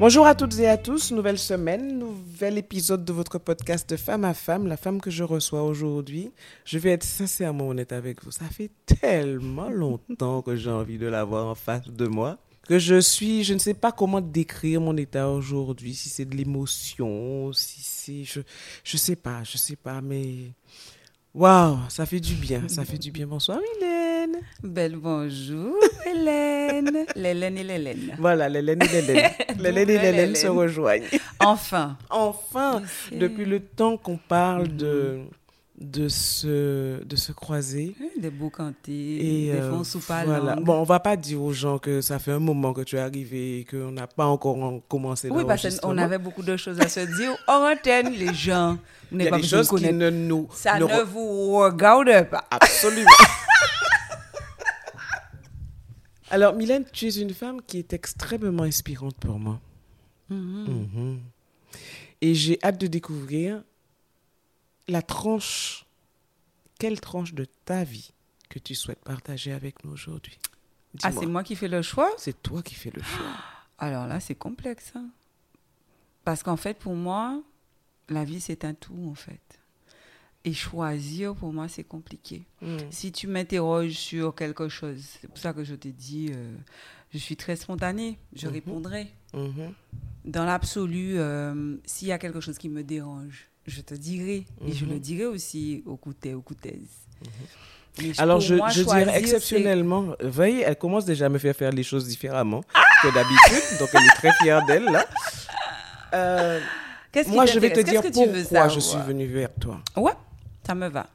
Bonjour à toutes et à tous, nouvelle semaine, nouvel épisode de votre podcast de femme à femme, la femme que je reçois aujourd'hui. Je vais être sincèrement honnête avec vous, ça fait tellement longtemps que j'ai envie de l'avoir en face de moi que je suis, je ne sais pas comment décrire mon état aujourd'hui, si c'est de l'émotion, si c'est, je, je sais pas, je sais pas, mais waouh, ça fait du bien, ça fait du bien. Bonsoir Hélène. Belle bonjour Hélène, l'Hélène et l'Hélène. Voilà, l'Hélène et l'Hélène. L'Hélène et l'Hélène se rejoignent. Enfin. Enfin, depuis le temps qu'on parle de de se, de se croiser. Des beaux cantés, Et des euh, fonds sous voilà. Bon, on va pas dire aux gens que ça fait un moment que tu es arrivé et qu'on n'a pas encore en- commencé Oui, parce qu'on avait beaucoup de choses à se dire. Hors antenne, les gens. A pas des choses qui ne nous... Ça ne ne vous regarde pas. Absolument. Alors, Mylène, tu es une femme qui est extrêmement inspirante pour moi. Mhm. Et j'ai hâte de découvrir la tranche, quelle tranche de ta vie que tu souhaites partager avec nous aujourd'hui. Ah, c'est moi qui fais le choix? C'est toi qui fais le choix. Alors là, c'est complexe. hein. Parce qu'en fait, pour moi, la vie, c'est un tout, en fait. Et choisir, pour moi, c'est compliqué. Mm. Si tu m'interroges sur quelque chose, c'est pour ça que je t'ai dit, euh, je suis très spontanée, je Mhm. répondrai. Mhm. Dans l'absolu, euh, s'il y a quelque chose qui me dérange, je te dirai. Et je le dirai aussi au coutet, au coutaise. Alors, je, moi, je choisir, dirais exceptionnellement, voyez, elle commence déjà à me faire faire les choses différemment que d'habitude, donc elle est très fière d'elle, là. Euh, moi, je vais te dire pourquoi je suis venue vers toi. Ouais, ça me va.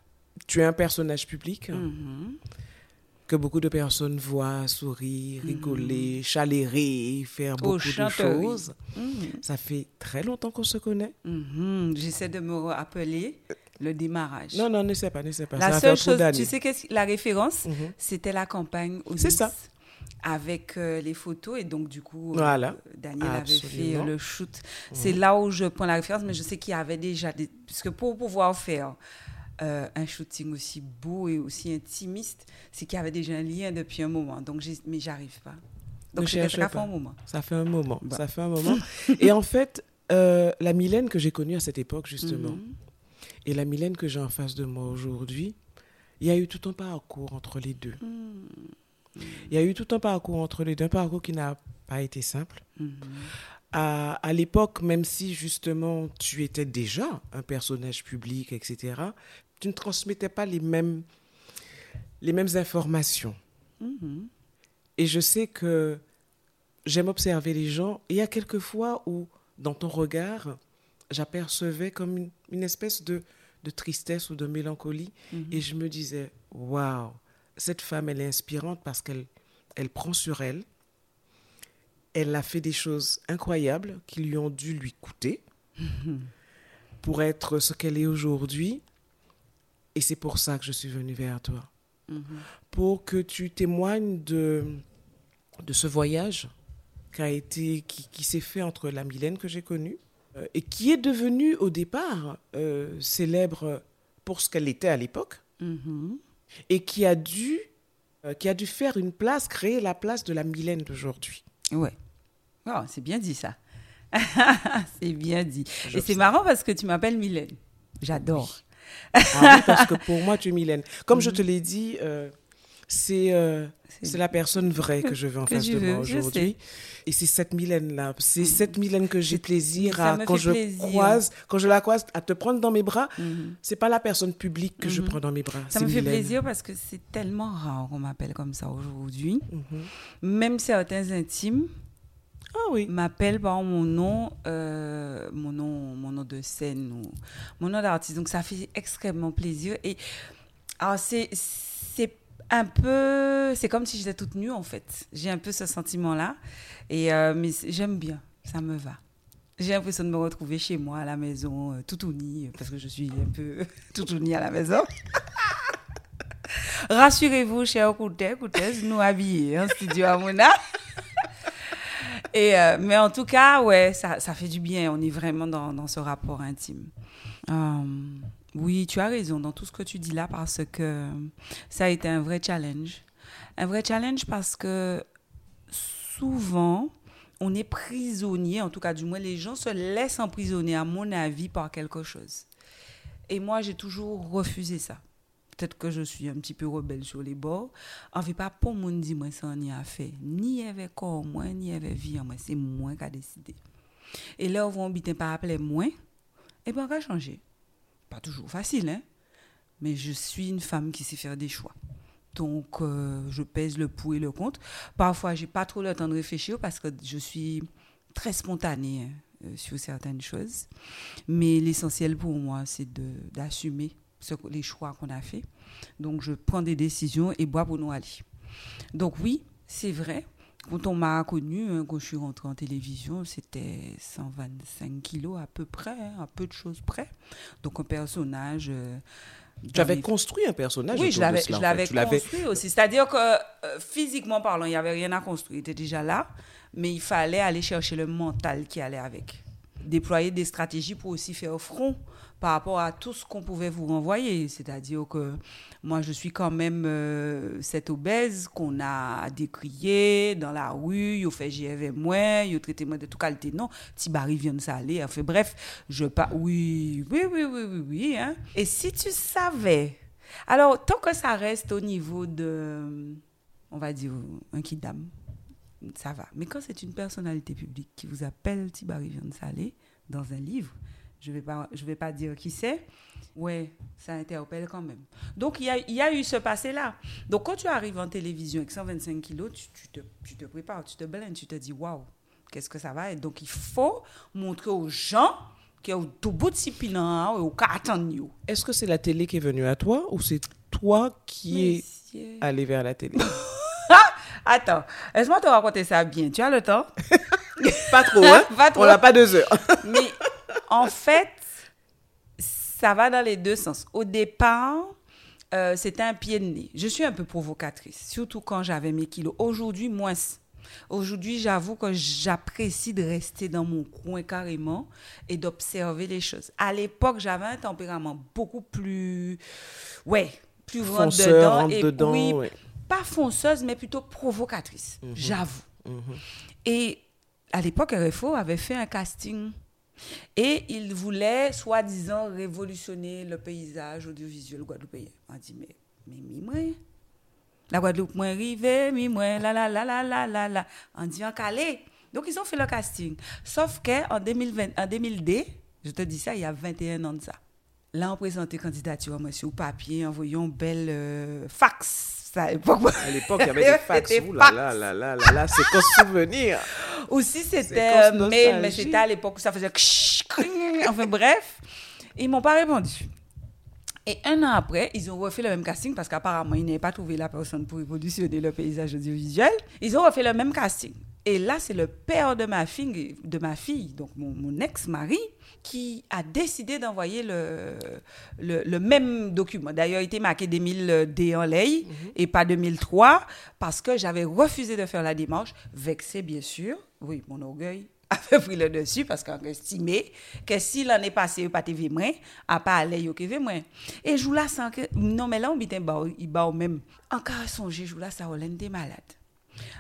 Tu es un personnage public Mhm. que beaucoup de personnes voient sourire, rigoler, chalérer, faire beaucoup de choses. Mhm. Ça fait très longtemps qu'on se connaît. Mhm. J'essaie de me rappeler le démarrage. Non, non, ne sais pas, ne sais pas. La ça seule chose, tu sais, qu'est-ce- la référence, c'était la campagne au C'est ça. Avec euh, les photos, et donc du coup, euh, Voilà. Daniel avait fait euh, le shoot. C'est là où je prends la référence, mais je sais qu'il y avait déjà des. Parce que pour pouvoir faire euh, un shooting aussi beau et aussi intimiste, c'est qu'il y avait déjà un lien depuis un moment. Donc, j'ai- mais j'arrive pas. Donc, ça fait un moment. Ça fait un moment. Bah. Ça fait un moment. Et en fait, euh, la Mylène que j'ai connue à cette époque, justement, Mhm. et la Mylène que j'ai en face de moi aujourd'hui, il y a eu tout un parcours entre les deux. Mhm. Il y a eu tout un parcours entre les deux, un parcours qui n'a pas été simple. Mhm. À, à l'époque, même si justement tu étais déjà un personnage public, etc., tu ne transmettais pas les mêmes, les mêmes informations. Mhm. Et je sais que j'aime observer les gens. Et il y a quelques fois où, dans ton regard, j'apercevais comme une, une espèce de, de tristesse ou de mélancolie. Mhm. Et je me disais, waouh, cette femme, elle est inspirante parce qu'elle elle prend sur elle. Elle a fait des choses incroyables qui lui ont dû lui coûter pour être ce qu'elle est aujourd'hui. Et c'est pour ça que je suis venue vers toi Mhm. pour que tu témoignes de, de ce voyage qui, a été, qui, qui s'est fait entre la Mylène que j'ai connue euh, et qui est devenue au départ euh, célèbre pour ce qu'elle était à l'époque Mhm. et qui a dû euh, qui a dû faire une place, créer la place de la Mylène d'aujourd'hui. Ouais. Oh, c'est bien dit ça. c'est bien dit. Et c'est marrant parce que tu m'appelles Mylène. J'adore. Ah oui, parce que pour moi, tu es Mylène. Comme je te l'ai dit, euh, c'est euh, C'est- la personne vraie que je veux en face de moi veux, je aujourd'hui. Et c'est cette Mylène-là. C'est cette Mylène que j'ai plaisir à, quand je plaisir. croise, quand je la croise, à te prendre dans mes bras. Mhm. C'est pas la personne publique que je Mhm. prends dans mes bras. Ça me fait plaisir parce que c'est tellement rare qu'on m'appelle comme ça aujourd'hui. Mhm. Même certains intimes Ah oui. m'appellent par mon nom, euh, mon nom, mon nom de scène ou mon nom d'artiste. Donc ça fait extrêmement plaisir. Et alors c'est c'est un peu, c'est comme si j'étais toute nue en fait. J'ai un peu ce sentiment-là. Et euh, mais j'aime bien, ça me va. J'ai l'impression de me retrouver chez moi à la maison, euh, tout unie, parce que je suis un peu tout unie à la maison. Rassurez-vous, chers écouteurs, écouteuses, nous habillés en studio à Mona. Et, euh, mais en tout cas, ouais, ça, ça, fait du bien. On est vraiment dans, dans ce rapport intime. Euh, oui, tu as raison dans tout ce que tu dis là parce que ça a été un vrai challenge. Un vrai challenge parce que souvent, on est prisonnier, en tout cas du moins les gens se laissent emprisonner, à mon avis, par quelque chose. Et moi, j'ai toujours refusé ça. Peut-être que je suis un petit peu rebelle sur les bords. On ne fait pas pour mon dire moi ça n'y a fait. Ni avec corps ni avec vie moi. C'est moi qui a décidé. Et là, on va habiter par appeler moi. Et bien, on va changer. Pas toujours facile, hein. Mais je suis une femme qui sait faire des choix. Donc, euh, je pèse le pour et le contre. Parfois, j'ai pas trop le temps de réfléchir parce que je suis très spontanée euh, sur certaines choses. Mais l'essentiel pour moi, c'est d'assumer les choix qu'on a faits. Donc, je prends des décisions et bois pour nous aller. Donc, oui, c'est vrai. Quand on m'a connu, hein, quand je suis rentrée en télévision, c'était 125 kilos à peu près, hein, à peu de choses près. Donc, un personnage. Euh, tu avais construit un personnage Oui, je l'avais, je l'avais construit aussi. C'est-à-dire que euh, physiquement parlant, il n'y avait rien à construire. Il était déjà là, mais il fallait aller chercher le mental qui allait avec. Déployer des stratégies pour aussi faire front par rapport à tout ce qu'on pouvait vous renvoyer. C'est-à-dire que moi, je suis quand même euh, cette obèse qu'on a décriée dans la rue, il fait j'y moi, il traité moi de toute qualité. Non, Tibari vient de s'aller. Enfin bref, je pas. Oui, oui, oui, oui, oui, oui. Hein. Et si tu savais. Alors, tant que ça reste au niveau de, on va dire, un kidam, ça va. Mais quand c'est une personnalité publique qui vous appelle Tibari vient de s'aller dans un livre, je ne vais, pas, je vais pas dire qui c'est. Ouais, ça interpelle quand même. Donc, il y a, y a, eu ce passé-là. Donc, quand tu arrives en télévision avec 125 kilos, tu, tu, te, tu te, prépares, tu te blindes, tu te dis, waouh, qu'est-ce que ça va être? Donc, il faut montrer aux gens qu'il y a tout bout de discipline ou attendre. Est-ce que c'est la télé qui est venue à toi ou c'est toi qui es allé vers la télé? Attends, laisse-moi te raconter ça bien. Tu as le temps? pas trop, hein? pas trop. On n'a pas deux heures. Mais en fait, ça va dans les deux sens. Au départ, euh, c'était un pied de nez. Je suis un peu provocatrice, surtout quand j'avais mes kilos. Aujourd'hui, moins. Aujourd'hui, j'avoue que j'apprécie de rester dans mon coin carrément et d'observer les choses. À l'époque, j'avais un tempérament beaucoup plus, ouais, plus dedans. et dedans, pas fonceuse, mais plutôt provocatrice, mhm. j'avoue. Mhm. Et à l'époque, RFO avait fait un casting et il voulait, soi-disant, révolutionner le paysage audiovisuel guadeloupéen. On dit, mais, mais, mi La Guadeloupe, moi, arrivé, mi moi, la, la, la, la, la, la, la. On dit, en calé. Donc, ils ont fait le casting. Sauf qu'en 2020, en 2002, je te dis ça, il y a 21 ans de ça. Là, on présentait candidature, monsieur, au papier, envoyons belle euh, fax à l'époque, il y avait des fax. là, là, là, là, là, là, c'est qu'un souvenir. Aussi, c'était mail, mais c'était à l'époque où ça faisait... enfin, bref, ils m'ont pas répondu. Et un an après, ils ont refait le même casting parce qu'apparemment, ils n'avaient pas trouvé la personne pour révolutionner le paysage audiovisuel. Ils ont refait le même casting. Et là, c'est le père de ma fille, de ma fille donc mon, mon ex-mari, qui a décidé d'envoyer le, le, même document. D'ailleurs, il était marqué 2000D en lay mhm. et pas 2003 parce que j'avais refusé de faire la démarche, vexé bien sûr. Oui, mon orgueil avait pris le dessus parce qu'on estimait que si l'année passée, pas TV moins, à pas aller yo que moins. Et je là sans que non mais là on bitin ba il ba même encore songer je là ça on était malade.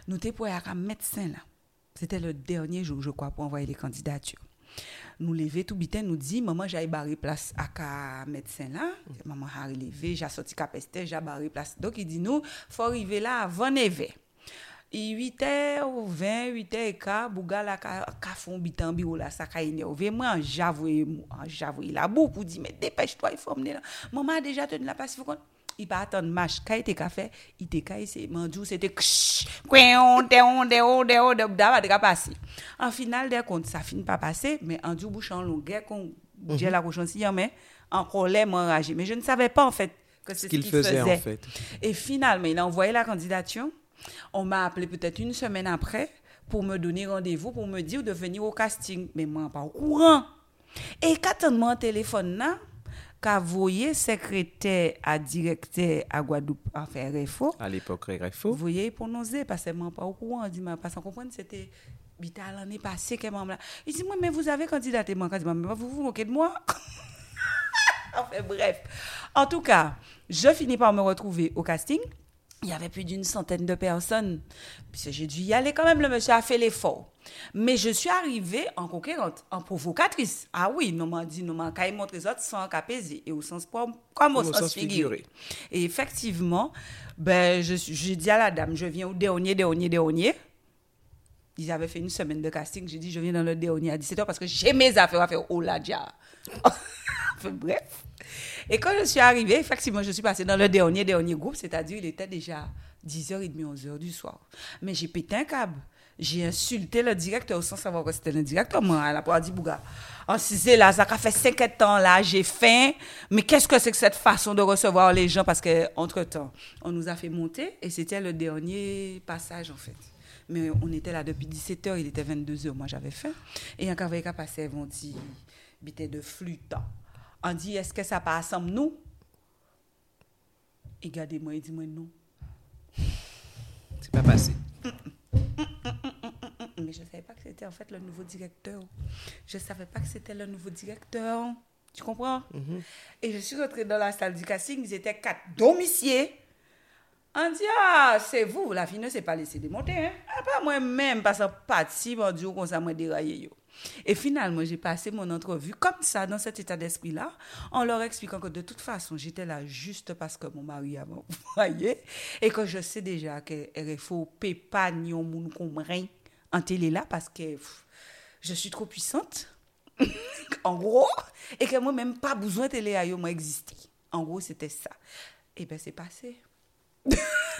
Nou te pou ak a medsen la. Sete le dernye jou, je kwa, pou anvoye le kandidatyo. Nou leve tou biten, nou di, maman jay bari plas ak a medsen la. Mm. Maman hari leve, jasoti kapeste, jay bari plas. Dok, i di nou, fò rive la avan eve. I 8è ou 20, 8è e ka, bouga la ka, ka fon bitan bi ou la sa ka inerve. Mwen an javwe, an javwe la bou pou di, mè depèche to, y fò mne la. Maman a deja ten la plas, y fò kon, il pas attendre match quand il café il était c'est mandou c'était on on on on d'aba passé en finale des comptes ça finit pas passer mais en du bouchon longueur qu'on j'ai la cochon si mais en colère enragé mais je ne savais pas en fait que c'est ce qu'il faisait, en fait. Et finalement il a envoyé la candidature. On m'a appelé peut-être une semaine après pour me donner rendez-vous pour me dire de venir au casting. Mais moi pas au courant. Et quand on m'a téléphone là qu'a voyé secrétaire à directeur à Guadeloupe en faire RFO. À l'époque, Vous RFO. voyez, pour nous aider, parce que moi, pas au courant, dit, moi, parce qu'on comprend, c'était bita l'année passée qu'elle m'a là. Il dit, moi, mais vous avez candidaté, moi, candidat, mais vous vous moquez de moi? enfin, bref. En tout cas, je finis par me retrouver au casting. Il y avait plus d'une centaine de personnes. Puis j'ai dû y aller quand même. Le monsieur a fait l'effort. Mais je suis arrivée en conquérante, en provocatrice. Ah oui, nous m'a dit, nous les autres sans peser. Et au sens propre, comme au, sens, sens figuré. figuré. Et effectivement, ben, j'ai dit à la dame, je viens au dernier, dernier, dernier. Ils avaient fait une semaine de casting. J'ai dit, je viens dans le dernier à 17h parce que j'ai mes affaires à faire au Ladja. Bref. Et quand je suis arrivée, effectivement, je suis passée dans le dernier, dernier groupe, c'est-à-dire il était déjà 10h30, 11h du soir. Mais j'ai pété un câble. J'ai insulté le directeur sans savoir que c'était le directeur. Moi, elle a dit, Bouga. En c'est là, ça fait 50 ans là, j'ai faim. Mais qu'est-ce que c'est que cette façon de recevoir les gens? Parce qu'entre-temps, on nous a fait monter et c'était le dernier passage, en fait. Mais on était là depuis 17h, il était 22h, moi j'avais faim. Et un cavalier qui a passé, ils dit, bité de flûte. On dit, est-ce que ça passe ensemble, nous? Et regardez-moi, il dit, moi non. C'est pas passé. Mais je ne savais pas que c'était en fait le nouveau directeur. Je ne savais pas que c'était le nouveau directeur. Tu comprends? Et je suis rentrée dans la salle du casting, ils étaient quatre domiciers. On dit, ah, c'est vous, la fille ne s'est pas laissée démonter. Hein? Ah, pas moi-même, parce que parti, mon Dieu, comme ça, moi, déraillé. yo. Et finalement, j'ai passé mon entrevue comme ça, dans cet état d'esprit-là, en leur expliquant que de toute façon, j'étais là juste parce que mon mari avait envoyé et que je sais déjà RFO paie pas ni rien en télé là parce que je suis trop puissante. en gros, et que moi même pas besoin de télé à yo, moi exister. En gros, c'était ça. Et ben c'est passé.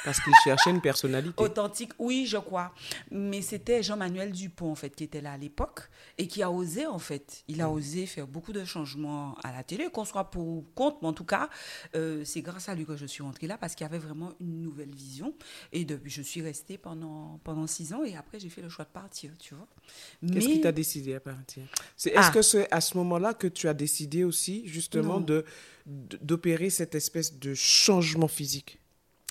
Parce qu'il cherchait une personnalité. Authentique, oui, je crois. Mais c'était Jean-Manuel Dupont, en fait, qui était là à l'époque et qui a osé, en fait. Il a osé faire beaucoup de changements à la télé, qu'on soit pour ou contre, mais en tout cas, euh, c'est grâce à lui que je suis rentrée là parce qu'il y avait vraiment une nouvelle vision. Et depuis, je suis restée pendant, pendant six ans et après, j'ai fait le choix de partir, tu vois. Qu'est-ce Mais- qui t'a décidé à partir? C'est Est-ce Ah. que c'est à ce moment-là que tu as décidé aussi, justement, Non. de- d'opérer cette espèce de changement physique?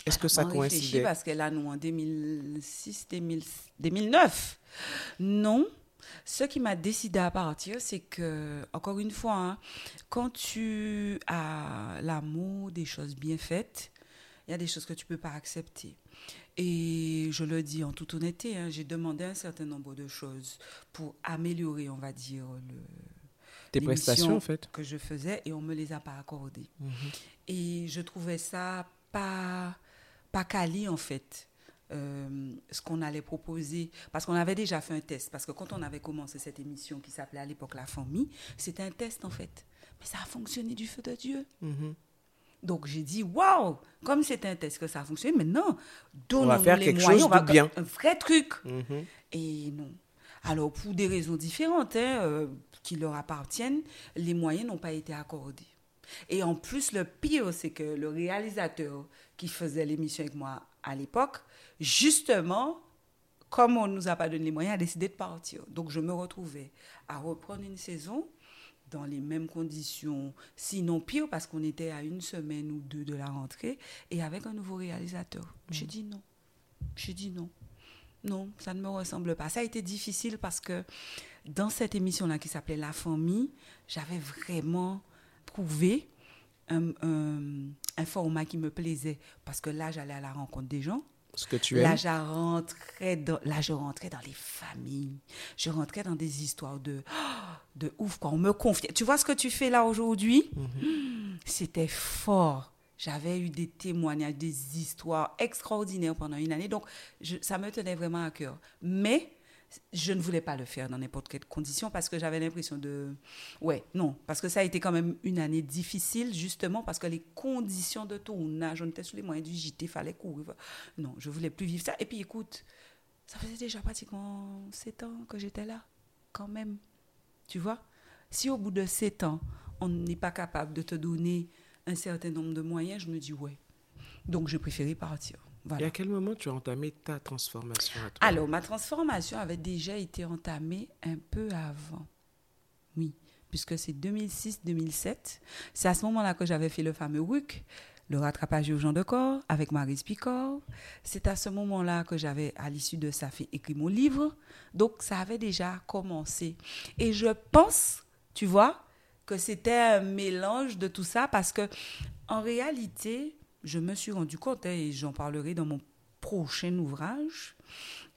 Est-ce que ça coïncidait? parce que là, nous, en 2006, 2000 2009, non. Ce qui m'a décidé à partir, c'est que, encore une fois, hein, quand tu as l'amour des choses bien faites, il y a des choses que tu peux pas accepter. Et je le dis en toute honnêteté, hein, j'ai demandé un certain nombre de choses pour améliorer, on va dire, le, Tes prestations, en fait que je faisais et on me les a pas accordées. Et je trouvais ça pas pas quali en fait. euh, ce qu'on allait proposer parce qu'on avait déjà fait un test parce que quand on avait commencé cette émission qui s'appelait à l'époque la famille c'était un test en fait mais ça a fonctionné du feu de Dieu Mhm. donc j'ai dit waouh comme c'était un test que ça a fonctionné maintenant donnons On va faire les quelque moyens, chose on va de bien. un vrai truc Mhm. et non. Alors, pour des raisons différentes hein, euh, qui leur appartiennent, les moyens n'ont pas été accordés. Et en plus, le pire, c'est que le réalisateur qui faisait l'émission avec moi à l'époque, justement, comme on ne nous a pas donné les moyens, a décidé de partir. Donc, je me retrouvais à reprendre une saison dans les mêmes conditions, sinon pire, parce qu'on était à une semaine ou deux de la rentrée, et avec un nouveau réalisateur. J'ai dit non. J'ai dit non. Non, ça ne me ressemble pas. Ça a été difficile parce que dans cette émission-là qui s'appelait La famille, j'avais vraiment trouvé un, un- un format qui me plaisait parce que là, j'allais à la rencontre des gens. Ce que tu Là, rentrais dans, là, je rentrais dans les familles. Je rentrais dans des histoires de, de ouf, quoi. On me confiait. Tu vois ce que tu fais là aujourd'hui? C'était fort. J'avais eu des témoignages, des histoires extraordinaires pendant une année. Donc, je- ça me tenait vraiment à cœur. Mais je ne voulais pas le faire dans n'importe quelle condition parce que j'avais l'impression de... Ouais, non. Parce que ça a été quand même une année difficile, justement, parce que les conditions de tournage, on était sous les moyens du JT, fallait courir. Non, je voulais plus vivre ça. Et puis, écoute, ça faisait déjà pratiquement sept ans que j'étais là, quand même. Tu vois? Si au bout de sept ans, on n'est pas capable de te donner un certain nombre de moyens, je me dis ouais. Donc, j'ai préféré partir. Et à quel moment tu as entamé ta transformation à toi Alors, ma transformation avait déjà été entamée un peu avant. Oui. puisque c'est 2006-2007. C'est à ce moment-là que j'avais fait le fameux WIC, le rattrapage urgent de corps, avec Marie Picor. C'est à ce moment-là que j'avais, à l'issue de ça, fait écrit mon livre. Donc, ça avait déjà commencé. Et je pense, tu vois, que c'était un mélange de tout ça parce que, en réalité, je me suis rendu compte, hein, et j'en parlerai dans mon prochain ouvrage,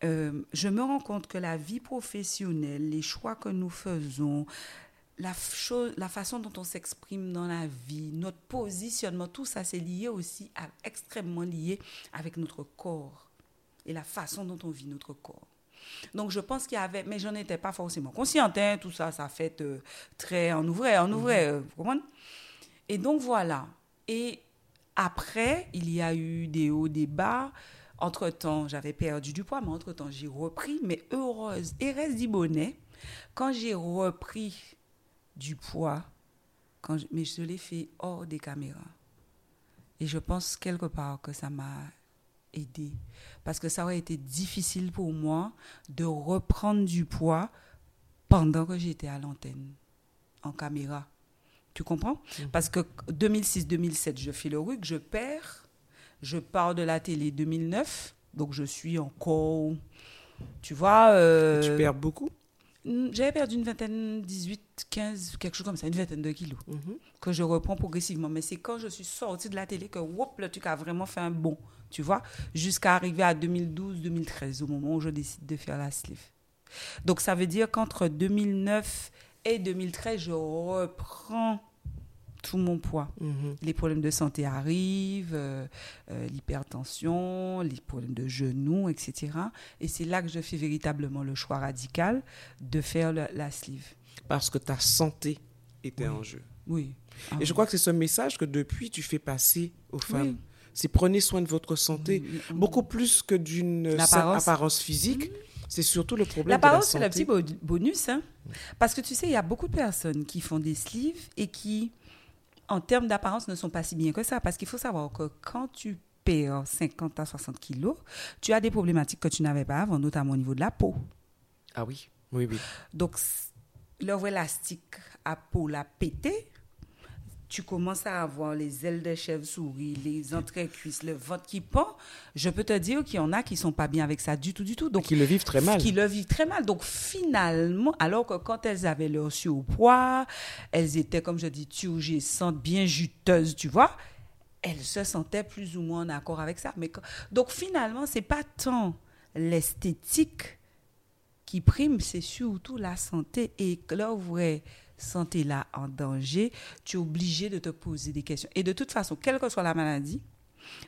euh, je me rends compte que la vie professionnelle, les choix que nous faisons, la, chose, la façon dont on s'exprime dans la vie, notre positionnement, tout ça, c'est lié aussi, à, extrêmement lié avec notre corps et la façon dont on vit notre corps. Donc, je pense qu'il y avait, mais je n'en étais pas forcément consciente, hein, tout ça, ça fait euh, très en ouvrait, en ouvrait, euh, vous comprenez? Et donc, voilà. Et après, il y a eu des hauts, des bas. Entre-temps, j'avais perdu du poids, mais entre-temps, j'ai repris. Mais heureuse, et reste bonnet, quand j'ai repris du poids, quand je, mais je l'ai fait hors des caméras. Et je pense quelque part que ça m'a aidé. Parce que ça aurait été difficile pour moi de reprendre du poids pendant que j'étais à l'antenne, en caméra. Tu comprends mmh. Parce que 2006-2007, je fais le RUC, je perds. Je pars de la télé 2009, donc je suis encore. Tu vois. Euh, tu perds beaucoup j'avais perdu une vingtaine, 18, 15, quelque chose comme ça, une vingtaine de kilos, mhm. que je reprends progressivement. Mais c'est quand je suis sortie de la télé que, whoop, le truc a vraiment fait un bond, tu vois, jusqu'à arriver à 2012, 2013, au moment où je décide de faire la sleeve. Donc, ça veut dire qu'entre 2009 et 2013, je reprends tout mon poids. Mhm. Les problèmes de santé arrivent, euh, euh, l'hypertension, les problèmes de genoux, etc. Et c'est là que je fais véritablement le choix radical de faire la sleeve. Parce que ta santé était en jeu. Oui. Et je crois que c'est ce message que depuis tu fais passer aux femmes. C'est prenez soin de votre santé, beaucoup plus que d'une apparence physique. C'est surtout le problème la. L'apparence, c'est le petit bonus. Hein? Parce que tu sais, il y a beaucoup de personnes qui font des sleeves et qui en termes d'apparence, ne sont pas si bien que ça. Parce qu'il faut savoir que quand tu perds 50 à 60 kilos, tu as des problématiques que tu n'avais pas avant, notamment au niveau de la peau. Ah oui, oui, oui. Donc, l'œuvre élastique à peau la pété, tu commences à avoir les ailes de chèvre-souris, les entrées-cuisses, le ventre qui pend, je peux te dire qu'il y en a qui sont pas bien avec ça du tout, du tout. Donc, qui le vivent très mal. Qui le vivent très mal. Donc, finalement, alors que quand elles avaient leur surpoids, elles étaient, comme je dis, turgescentes, bien juteuses, tu vois, elles se sentaient plus ou moins en accord avec ça. Mais, donc, finalement, c'est pas tant l'esthétique qui prime, c'est surtout la santé. Et là, vrai santé-là en danger, tu es obligé de te poser des questions. Et de toute façon, quelle que soit la maladie,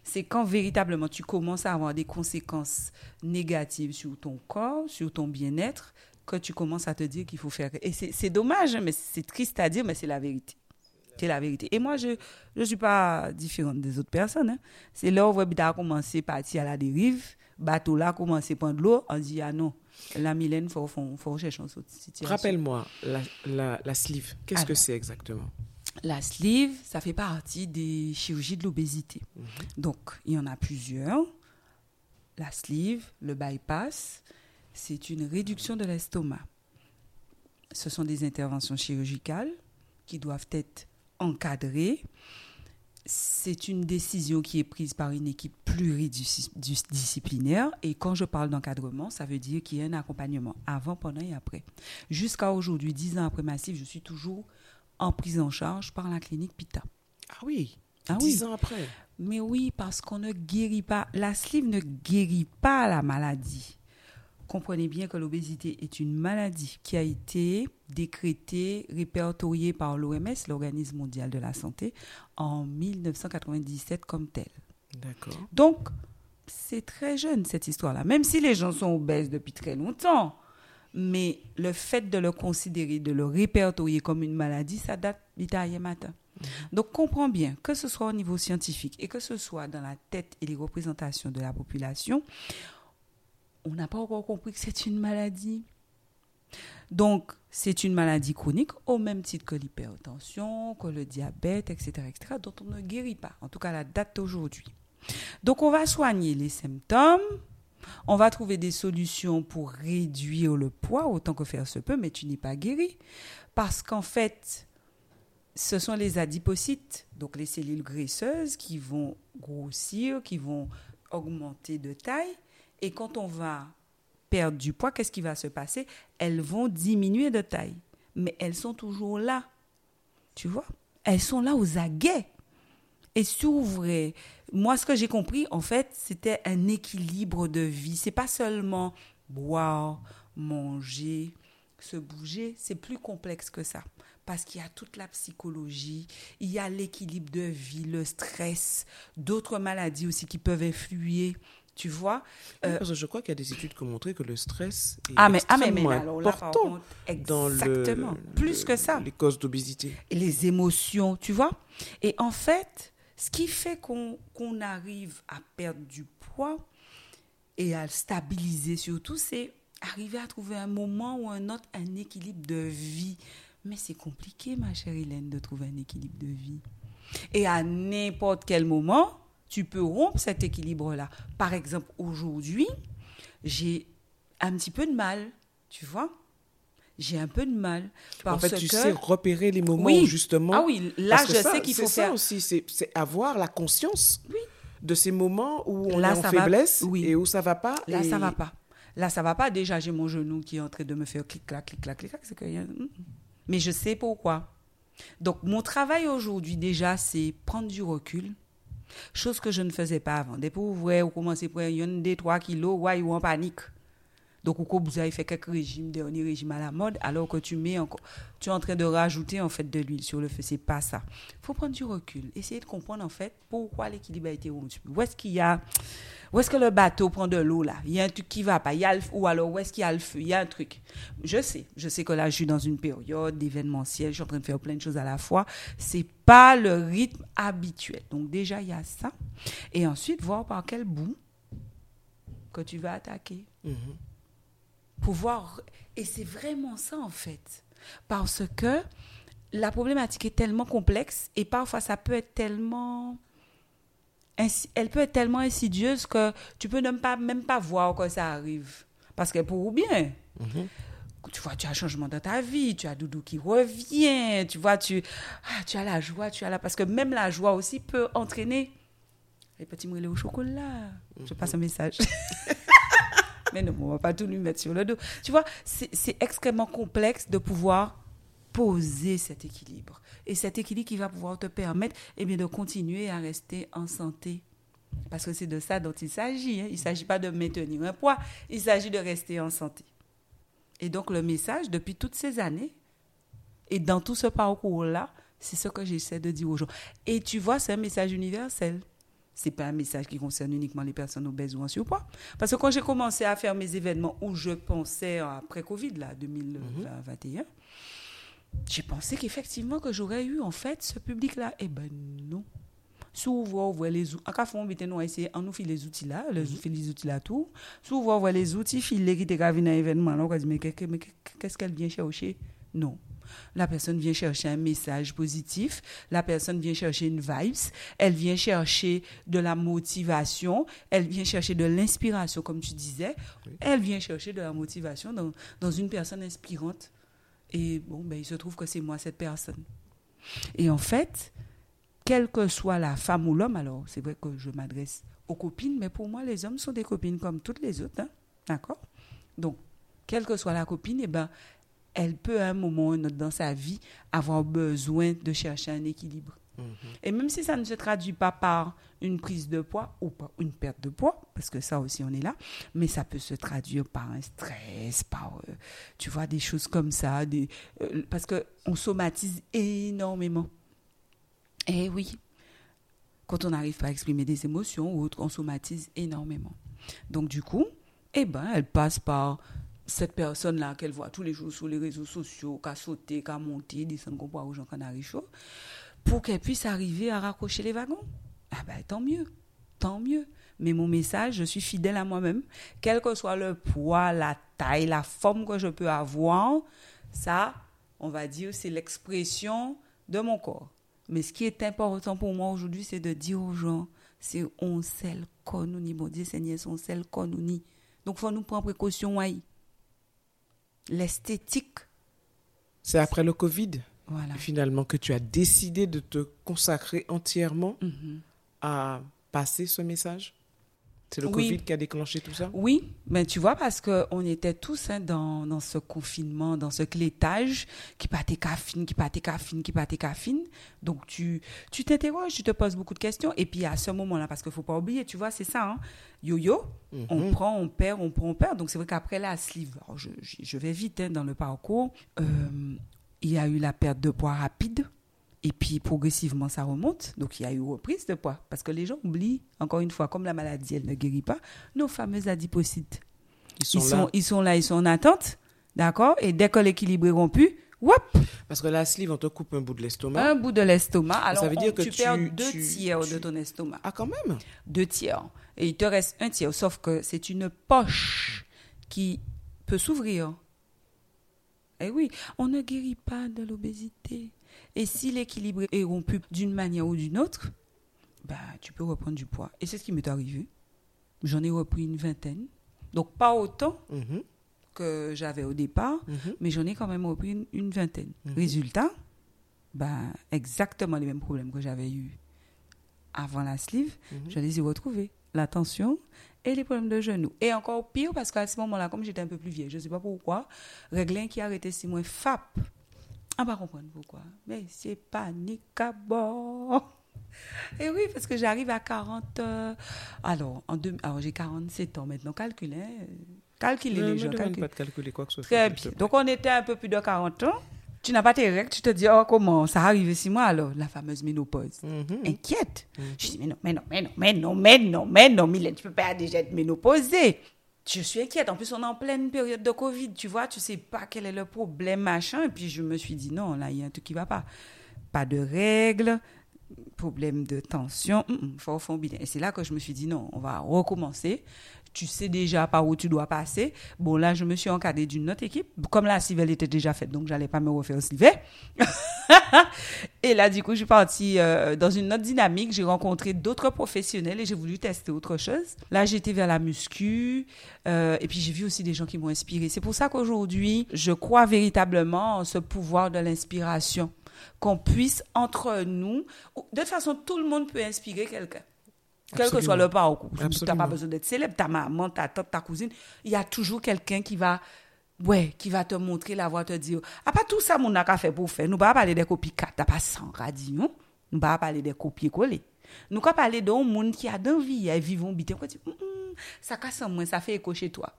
c'est quand véritablement tu commences à avoir des conséquences négatives sur ton corps, sur ton bien-être, que tu commences à te dire qu'il faut faire. Et c'est dommage, hein, mais c'est triste à dire, mais c'est la vérité. C'est la vérité. Et moi, je ne suis pas différente des autres personnes. Hein. C'est là où tu a commencé à partir à la dérive, bateau là a commencé à prendre l'eau, on dit ah non, la Mylène, faut, faut, faut rechercher une situation. Rappelle-moi, la, la, la, sleeve, qu'est-ce que c'est exactement? La sleeve, ça fait partie des chirurgies de l'obésité. Mhm. Donc, il y en a plusieurs. La sleeve, le bypass, c'est une réduction de l'estomac. Ce sont des interventions chirurgicales qui doivent être encadrées c'est une décision qui est prise par une équipe pluridisciplinaire. Et quand je parle d'encadrement, ça veut dire qu'il y a un accompagnement avant, pendant et après. Jusqu'à aujourd'hui, dix ans après Massif, je suis toujours en prise en charge par la clinique PITA. Ah oui, ah dix ans après. Mais oui, parce qu'on ne guérit pas. La sleeve ne guérit pas la maladie comprenez bien que l'obésité est une maladie qui a été décrétée, répertoriée par l'OMS, l'Organisme mondial de la santé, en 1997 comme telle. D'accord. Donc, c'est très jeune cette histoire-là, même si les gens sont obèses depuis très longtemps. Mais le fait de le considérer, de le répertorier comme une maladie, ça date d'Italie matin. Mhm. Donc, comprends bien, que ce soit au niveau scientifique et que ce soit dans la tête et les représentations de la population, on n'a pas encore compris que c'est une maladie. Donc, c'est une maladie chronique au même titre que l'hypertension, que le diabète, etc., etc., dont on ne guérit pas, en tout cas la date d'aujourd'hui. Donc, on va soigner les symptômes, On va trouver des solutions pour réduire le poids autant que faire se peut, mais tu n'es pas guéri. Parce qu'en fait, ce sont les adipocytes, donc les cellules graisseuses, qui vont grossir, qui vont augmenter de taille. Et quand on va perdre du poids, qu'est-ce qui va se passer? Elles vont diminuer de taille. Mais elles sont toujours là. Tu vois? Elles sont là aux aguets. Et s'ouvrir. Moi, ce que j'ai compris, en fait, c'était un équilibre de vie. C'est pas seulement boire, manger, se bouger. C'est plus complexe que ça. Parce qu'il y a toute la psychologie, il y a l'équilibre de vie, le stress, d'autres maladies aussi qui peuvent influer tu vois euh, Parce que je crois qu'il y a des études qui ont montré que le stress est ah, mais, ah, mais, extrêmement alors là, par important contre, dans exactement, le, plus le- que ça. les causes d'obésité. les émotions, tu vois. Et en fait, ce qui fait qu'on qu'on arrive à perdre du poids et à le stabiliser surtout, c'est arriver à trouver un moment ou un autre, un équilibre de vie. Mais c'est compliqué, ma chère Hélène, de trouver un équilibre de vie. Et à n'importe quel moment, tu peux rompre cet équilibre-là. Par exemple, aujourd'hui, j'ai un petit peu de mal, tu vois. J'ai un peu de mal. Parce en fait, tu que... sais repérer les moments Oui. où justement. Ah oui, là, je ça, sais qu'il c'est faut ça faire. aussi, c'est avoir la conscience Oui. de ces moments où on Là, est en ça va- faiblesse oui. et où ça va pas. Là, et- ça va pas. Là, ça va pas. Déjà, j'ai mon genou qui est en train de me faire clic-clac, clic-clac, clic-clac. que a- mm. Mais je sais pourquoi. Donc, mon travail aujourd'hui, déjà, c'est prendre du recul. Chose que je ne faisais pas avant. Depuis vous voyez, vous commencez à prendre un, deux, trois kilos, ouais, ou en panique. Donc, au vous avez fait quelques régimes, dernier régime à la mode, alors que tu mets encore, tu es en train de rajouter, en fait, de l'huile sur le feu. C'est pas ça. faut prendre du recul. Essayer de comprendre, en fait, pourquoi l'équilibre a été rompu. Où est-ce qu'il y a, où est-ce que le bateau prend de l'eau là? Il y a un truc qui va pas. Il y a le- ou alors où est-ce qu'il y a le feu? Il y a un truc. Je sais, je sais que là je suis dans une période d'événementiel. Je suis en train de faire plein de choses à la fois. C'est pas le rythme habituel. Donc déjà il y a ça. Et ensuite voir par quel bout que tu vas attaquer. Mhm. Pouvoir et c'est vraiment ça en fait, parce que la problématique est tellement complexe et parfois ça peut être tellement elle peut être tellement insidieuse que tu peux même pas, même pas voir que ça arrive. Parce que pour ou bien, Mhm. tu vois, tu as un changement dans ta vie, tu as Doudou qui revient, tu vois, tu, ah, tu as la joie, tu as la... Parce que même la joie aussi peut entraîner les petits moelleux au chocolat. Je passe un message. Mais non, on va pas tout lui mettre sur le dos. Tu vois, c'est extrêmement complexe de pouvoir poser cet équilibre. Et cet équilibre qui va pouvoir te permettre eh bien, de continuer à rester en santé. Parce que c'est de ça dont il s'agit. hein. Il ne s'agit pas de maintenir un poids, il s'agit de rester en santé. Et donc le message, depuis toutes ces années, et dans tout ce parcours-là, c'est ce que j'essaie de dire aux gens. Et tu vois, c'est un message universel. C'est pas un message qui concerne uniquement les personnes obèses ou en surpoids. Parce que quand j'ai commencé à faire mes événements où je pensais après Covid, là, 2021, j'ai pensé qu'effectivement que j'aurais eu en fait ce public-là. Eh ben non. Souvent, on voit les outils. En cas, on essayer, on nous fait les outils là, les, fait les outils là tout. Souvent, on voit les outils filés qui gravis dans l'événement. On va dire, mais qu'est-ce qu'elle vient chercher? Non. La personne vient chercher un message positif, la personne vient chercher une vibes, elle vient chercher de la motivation, elle vient chercher de l'inspiration, comme tu disais, elle vient chercher de la motivation dans, dans une personne inspirante. Et bon, ben, il se trouve que c'est moi, cette personne. Et en fait, quelle que soit la femme ou l'homme, alors c'est vrai que je m'adresse aux copines, mais pour moi, les hommes sont des copines comme toutes les autres. hein. D'accord? Donc, quelle que soit la copine, eh ben, elle peut à un moment ou un autre dans sa vie avoir besoin de chercher un équilibre. Et même si ça ne se traduit pas par une prise de poids ou par une perte de poids, parce que ça aussi on est là, mais ça peut se traduire par un stress, par, euh, tu vois, des choses comme ça, des, euh, parce qu'on somatise énormément. Eh oui, quand on n'arrive pas à exprimer des émotions ou autre, on somatise énormément. Donc du coup, eh ben, elle passe par cette personne-là qu'elle voit tous les jours sur les réseaux sociaux, sauté, qui a monté, descendre qu'on voit aux gens arrive chaud, pour qu'elle puisse arriver à raccrocher les wagons. Ah ben tant mieux, tant mieux. Mais mon message, je suis fidèle à moi-même, quel que soit le poids, la taille, la forme que je peux avoir, ça, on va dire, c'est l'expression de mon corps. Mais ce qui est important pour moi aujourd'hui, c'est de dire aux gens, c'est on sel qu'on nous ni bon Dieu Seigneur, on sel qu'on nous ni. Donc, faut nous prendre précaution. ouais. L'esthétique, C'est après le Covid, voilà. finalement, que tu as décidé de te consacrer entièrement Mhm. à passer ce message? C'est le Oui. Covid qui a déclenché tout ça Oui, mais tu vois, parce qu'on était tous hein, dans, dans ce confinement, dans ce clétage, qui pâtait caffine, qui pâtait caffine, qui pâtait caffine. Donc, tu tu t'interroges, tu te poses beaucoup de questions. Et puis, à ce moment-là, parce qu'il ne faut pas oublier, tu vois, c'est ça, hein, yo-yo, on prend, on perd, on prend, on perd. Donc, c'est vrai qu'après la sleeve, alors je, je- je vais vite hein, dans le parcours, euh, il y a eu la perte de poids rapide. Et puis progressivement, ça remonte. Donc, il y a eu reprise de poids. Parce que les gens oublient, encore une fois, comme la maladie, elle ne guérit pas, nos fameux adipocytes. Ils sont Ils là. ils sont là, ils sont en attente. D'accord? Et dès que l'équilibre est rompu, whoop, Parce que la sleeve, on te coupe un bout de l'estomac. un bout de l'estomac. Alors, veut dire on- que tu, tu- perds deux tu- tiers de ton estomac. Ah, quand même? Deux tiers. Et il te reste un tiers. Sauf que c'est une poche qui peut s'ouvrir. Eh oui, on ne guérit pas de l'obésité. Et si l'équilibre est rompu d'une manière ou d'une autre, bah, tu peux reprendre du poids. Et c'est ce qui m'est arrivé. J'en ai repris une vingtaine. Donc, pas autant Mhm, que j'avais au départ, mhm. mais j'en ai quand même repris une, une vingtaine. Résultat, ben, exactement les mêmes problèmes que j'avais eu avant la sleeve, je les ai retrouvés. La tension et les problèmes de genoux. Et encore pire, parce qu'à ce moment-là, comme j'étais un peu plus vieille, je ne sais pas pourquoi, Réglin qui a arrêté si moins FAP. On va comprendre pourquoi. Mais c'est panique à bord. Et oui, parce que j'arrive à 40. euh, alors, en deux, alors j'ai 47 ans maintenant. Calculez. hein. Calculez les gens. calculez. pas de calculer quoi que ce soit. Très bien. Donc, on était un peu plus de 40 ans. Tu n'as pas tes règles, tu te dis, oh, comment ça arrive six mois alors La fameuse ménopause. Mhm. Inquiète. Je dis, mais non, mais non, mais non, mais non, mais non, mais non, Mylène, tu peux pas déjà être ménopausée. Je suis inquiète. En plus, on est en pleine période de Covid, tu vois, tu sais pas quel est le problème, machin. Et puis, je me suis dit, non, là, il y a un truc qui va pas. Pas de règles, problème de tension, hum, hum, faut faut bien. Et c'est là que je me suis dit, non, on va recommencer. Tu sais déjà par où tu dois passer. Bon, là, je me suis encadrée d'une autre équipe. Comme la civile était déjà faite, donc j'allais pas me refaire civet. et là, du coup, je suis partie euh, dans une autre dynamique. J'ai rencontré d'autres professionnels et j'ai voulu tester autre chose. Là, j'étais vers la muscu. euh, et puis, j'ai vu aussi des gens qui m'ont inspiré. C'est pour ça qu'aujourd'hui, je crois véritablement en ce pouvoir de l'inspiration. Qu'on puisse, entre nous... De toute façon, tout le monde peut inspirer quelqu'un. Quel que soit le parcours. Tu n'as pas besoin d'être célèbre. Ta maman, ta tante, ta cousine. Il y a toujours quelqu'un qui va... Ouais, qui va te montrer la voie, te dire, ah, pas tout ça, mon n'a qu'à faire pour faire. Nous pas parler des copycats, t'as pas 100 radios. Nous pas parler des copier-coller. Nous pas parler d'un monde qui a d'envie, et vivons bité. Ça casse en moi, ça fait écho chez toi.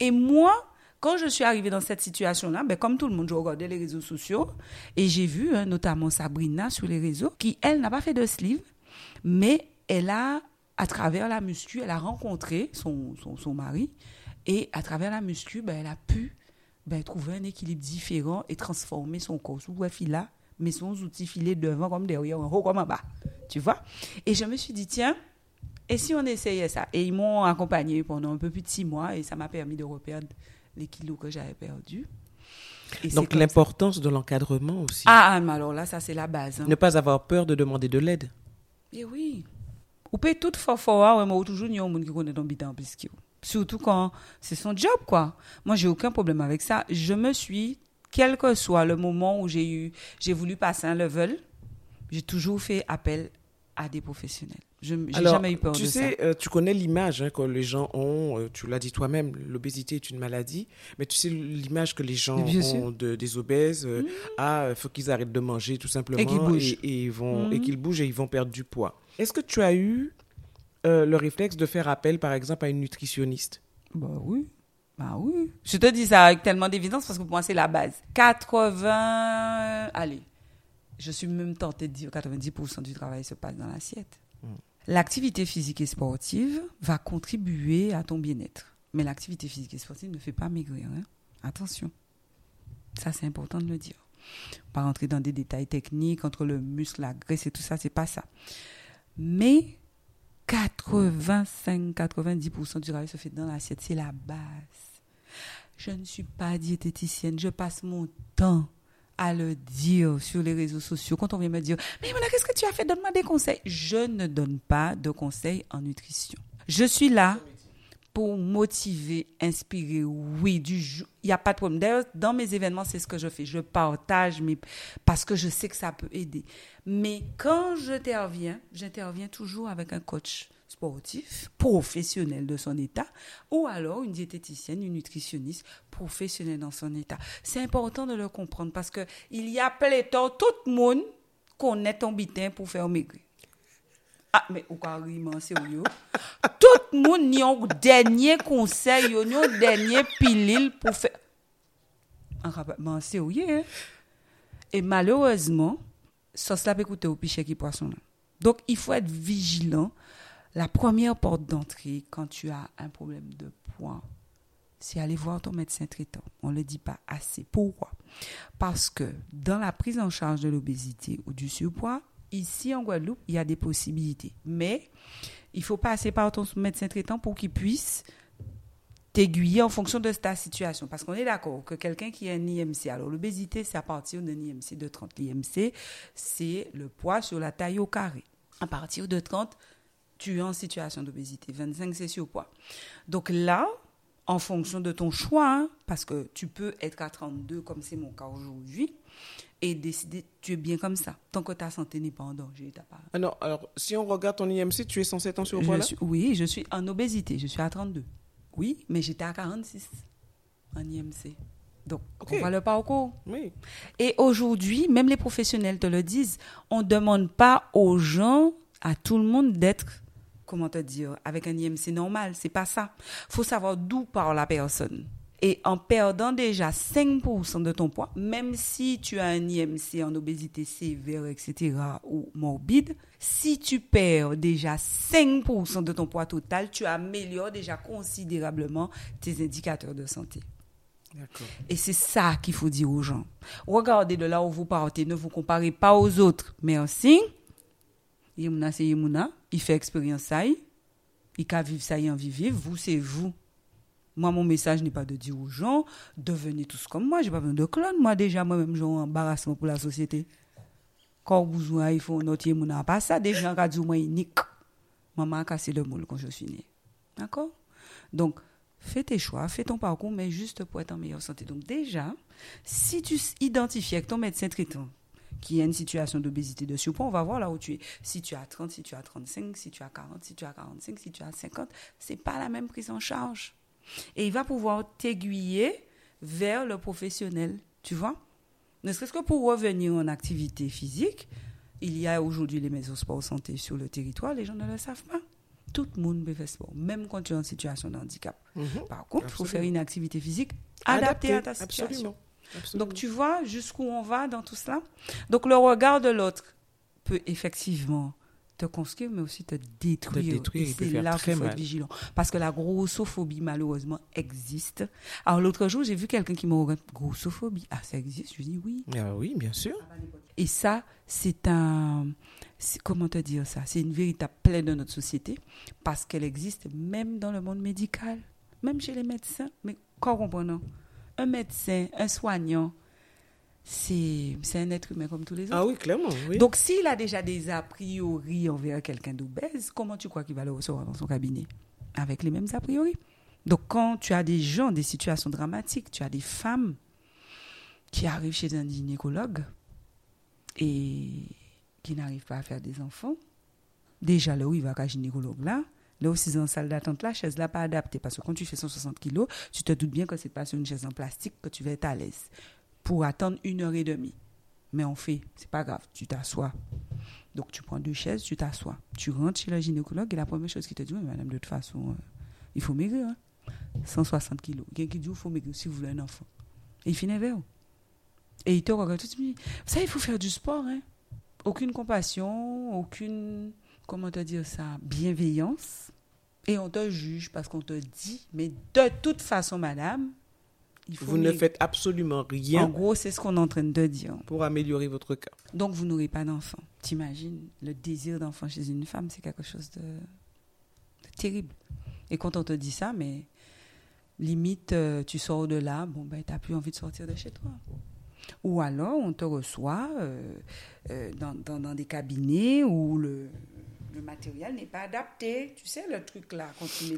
Et moi, quand je suis arrivée dans cette situation-là, ben, comme tout le monde, je regardais les réseaux sociaux et j'ai vu hein, notamment Sabrina sur les réseaux qui, elle, n'a pas fait de sleeve, mais elle a, à travers la muscu, elle a rencontré son, son, mari et à travers la muscu, ben, elle a pu ben, trouver un équilibre différent et transformer son corps. Sous là, mais son outil filé devant comme derrière, en haut comme en bas. Tu vois? Et je me suis dit, tiens, et si on essayait ça? Et ils m'ont accompagné pendant un peu plus de six mois et ça m'a permis de reperdre les kilos que j'avais perdus. Et Donc, l'importance de l'encadrement aussi. Ah, ah, mais alors là, ça c'est la base. hein. Ne pas avoir peur de demander de l'aide. Eh oui. Ou peut tout fort fort, ouais, mais ou toujours il y a monde qui connaît ton bitan plus. Surtout quand c'est son job, quoi. Moi, j'ai aucun problème avec ça. Je me suis, quel que soit le moment où j'ai eu, j'ai voulu passer un level, j'ai toujours fait appel à des professionnels. Je n'ai jamais eu peur tu de sais, ça. euh, tu connais l'image hein, que les gens ont, euh, tu l'as dit toi-même, l'obésité est une maladie, mais tu sais l'image que les gens ont de, des obèses, euh, ah, il faut qu'ils arrêtent de manger tout simplement Et qu'ils bougent. et, et ils vont, et qu'ils bougent et ils vont perdre du poids. Est-ce que tu as eu euh, le réflexe de faire appel, par exemple, à une nutritionniste? Bah oui. Bah oui. Je te dis ça avec tellement d'évidence parce que pour moi, c'est la base. 80, allez, je suis même tentée de dire 90% du travail se passe dans l'assiette. L'activité physique et sportive va contribuer à ton bien-être. Mais l'activité physique et sportive ne fait pas maigrir. hein. Attention. Ça, c'est important de le dire. Pas rentrer dans des détails techniques entre le muscle, la graisse et tout ça, c'est pas ça. Mais 85-90% du travail se fait dans l'assiette. C'est la base. Je ne suis pas diététicienne. Je passe mon temps à le dire sur les réseaux sociaux. Quand on vient me dire, mais Mona, qu'est-ce que tu as fait? Donne-moi des conseils. Je ne donne pas de conseils en nutrition. Je suis là pour motiver, inspirer, oui, du il n'y a pas de problème. D'ailleurs, dans mes événements, c'est ce que je fais. Je partage mais, parce que je sais que ça peut aider. Mais quand j'interviens, j'interviens toujours avec un coach sportif, professionnel de son état, ou alors une diététicienne, une nutritionniste professionnelle dans son état. C'est important de le comprendre parce que il y a pléthore, tout le monde connaît ton bitin pour faire maigrir. Ah, mais au carrément sérieux? Tout le monde a un dernier conseil, un dernier pilule pour faire. En sérieux. Hein? Et malheureusement, ça, cela peut coûter au pichet qui poisson. Donc, il faut être vigilant. La première porte d'entrée quand tu as un problème de poids, c'est aller voir ton médecin traitant. On ne le dit pas assez. Pourquoi? Parce que dans la prise en charge de l'obésité ou du surpoids, ici en Guadeloupe, il y a des possibilités. Mais il faut passer par ton médecin traitant pour qu'il puisse t'aiguiller en fonction de ta situation. Parce qu'on est d'accord que quelqu'un qui a un IMC, alors l'obésité, c'est à partir d'un IMC de 30. L'IMC, c'est le poids sur la taille au carré. À partir de 30, tu es en situation d'obésité. 25, c'est surpoids. Donc là, en fonction de ton choix, hein, parce que tu peux être à 32, comme c'est mon cas aujourd'hui, et décider, tu es bien comme ça. Tant que ta santé n'est pas en danger, pas. Ah non, alors si on regarde ton IMC, tu es censé être en surpoids là? Oui, je suis en obésité, je suis à 32. Oui, mais j'étais à 46 en IMC. Donc, on voit le parcours. Oui. Et aujourd'hui, même les professionnels te le disent, on ne demande pas aux gens, à tout le monde d'être, comment te dire, avec un IMC normal. C'est pas ça. faut savoir d'où part la personne. Et en perdant déjà 5% de ton poids, même si tu as un IMC en obésité sévère, etc., ou morbide, si tu perds déjà 5% de ton poids total, tu améliores déjà considérablement tes indicateurs de santé. Et c'est ça qu'il faut dire aux gens. Regardez de là où vous partez, ne vous comparez pas aux autres. Merci. Yemuna, c'est Yemuna. Il fait expérience ça. Il a vivre ça, il en vivre. Vous, c'est vous. Moi, mon message n'est pas de dire aux gens, devenez tous comme moi. J'ai pas besoin de clone. Moi, déjà, moi-même, j'ai un embarrassement pour la société. Quand vous il faut noter mon pas ça. Des gens qui moi, unique. Maman a cassé le moule quand je suis née. D'accord? Donc, fais tes choix, fais ton parcours, mais juste pour être en meilleure santé. Donc, déjà, si tu identifies avec ton médecin traitant qui a une situation d'obésité, de surpoids, on va voir là où tu es. Si tu as 30, si tu as 35, si tu as 40, si tu as 45, si tu as 50, c'est pas la même prise en charge. Et il va pouvoir t'aiguiller vers le professionnel, tu vois. Ne serait-ce que pour revenir en activité physique, il y a aujourd'hui les maisons sport santé sur le territoire, les gens ne le savent pas. Tout le monde peut faire sport, même quand tu es en situation de handicap. Mhm. Par contre, il faut faire une activité physique adaptée à ta situation. Donc, tu vois jusqu'où on va dans tout cela. Donc, le regard de l'autre peut effectivement te construire, mais aussi te détruire. détruire et c'est là qu'il faut être vigilant. Parce que la grossophobie, malheureusement, existe. Alors, l'autre jour, j'ai vu quelqu'un qui m'a dit grossophobie. Ah, ça existe? Je dis oui. Ah oui, bien sûr. Et ça, c'est un. Comment te dire ça? C'est une véritable plaie de notre société parce qu'elle existe même dans le monde médical, même chez les médecins. Mais comprenons Un médecin, un soignant, c'est un être humain comme tous les autres. Ah oui, clairement. Oui. Donc, s'il a déjà des a priori envers quelqu'un d'obèse, comment tu crois qu'il va le recevoir dans son cabinet? Avec les mêmes a priori. Donc, quand tu as des gens, des situations dramatiques, tu as des femmes qui arrivent chez un gynécologue et qui n'arrivent pas à faire des enfants, déjà là où il va qu'un gynécologue là, là aussi dans la salle d'attente, la chaise là pas adaptée parce que quand tu fais 160 kilos, tu te doutes bien que c'est pas sur une chaise en plastique que tu vas être à l'aise pour attendre une heure et demie. Mais on fait, c'est pas grave, tu t'assois. Donc tu prends deux chaises, tu t'assois. Tu rentres chez le gynécologue et la première chose qu'il te dit, madame, de toute façon, euh, il faut maigrir. 160 hein. kilos. Quelqu'un qui dit, il faut maigrir si vous voulez un enfant. Et il finit vers vous. Et il te regarde tout de suite. Ça, il faut faire du sport. Hein. Aucune compassion, aucune, comment te dire ça, bienveillance. Et on te juge parce qu'on te dit, mais de toute façon, madame, vous ne faites absolument rien. En gros, c'est ce qu'on est en train de dire. Pour améliorer votre cas. Donc, vous n'aurez pas d'enfant. T'imagines, le désir d'enfant chez une femme, c'est quelque chose de, terrible. Et quand on te dit ça, mais limite, euh, tu sors de là, bon, ben, tu n'as plus envie de sortir de chez toi. Ou alors, on te reçoit euh, euh, dans, dans, des cabinets où le, le matériel n'est pas adapté. Tu sais, le truc là,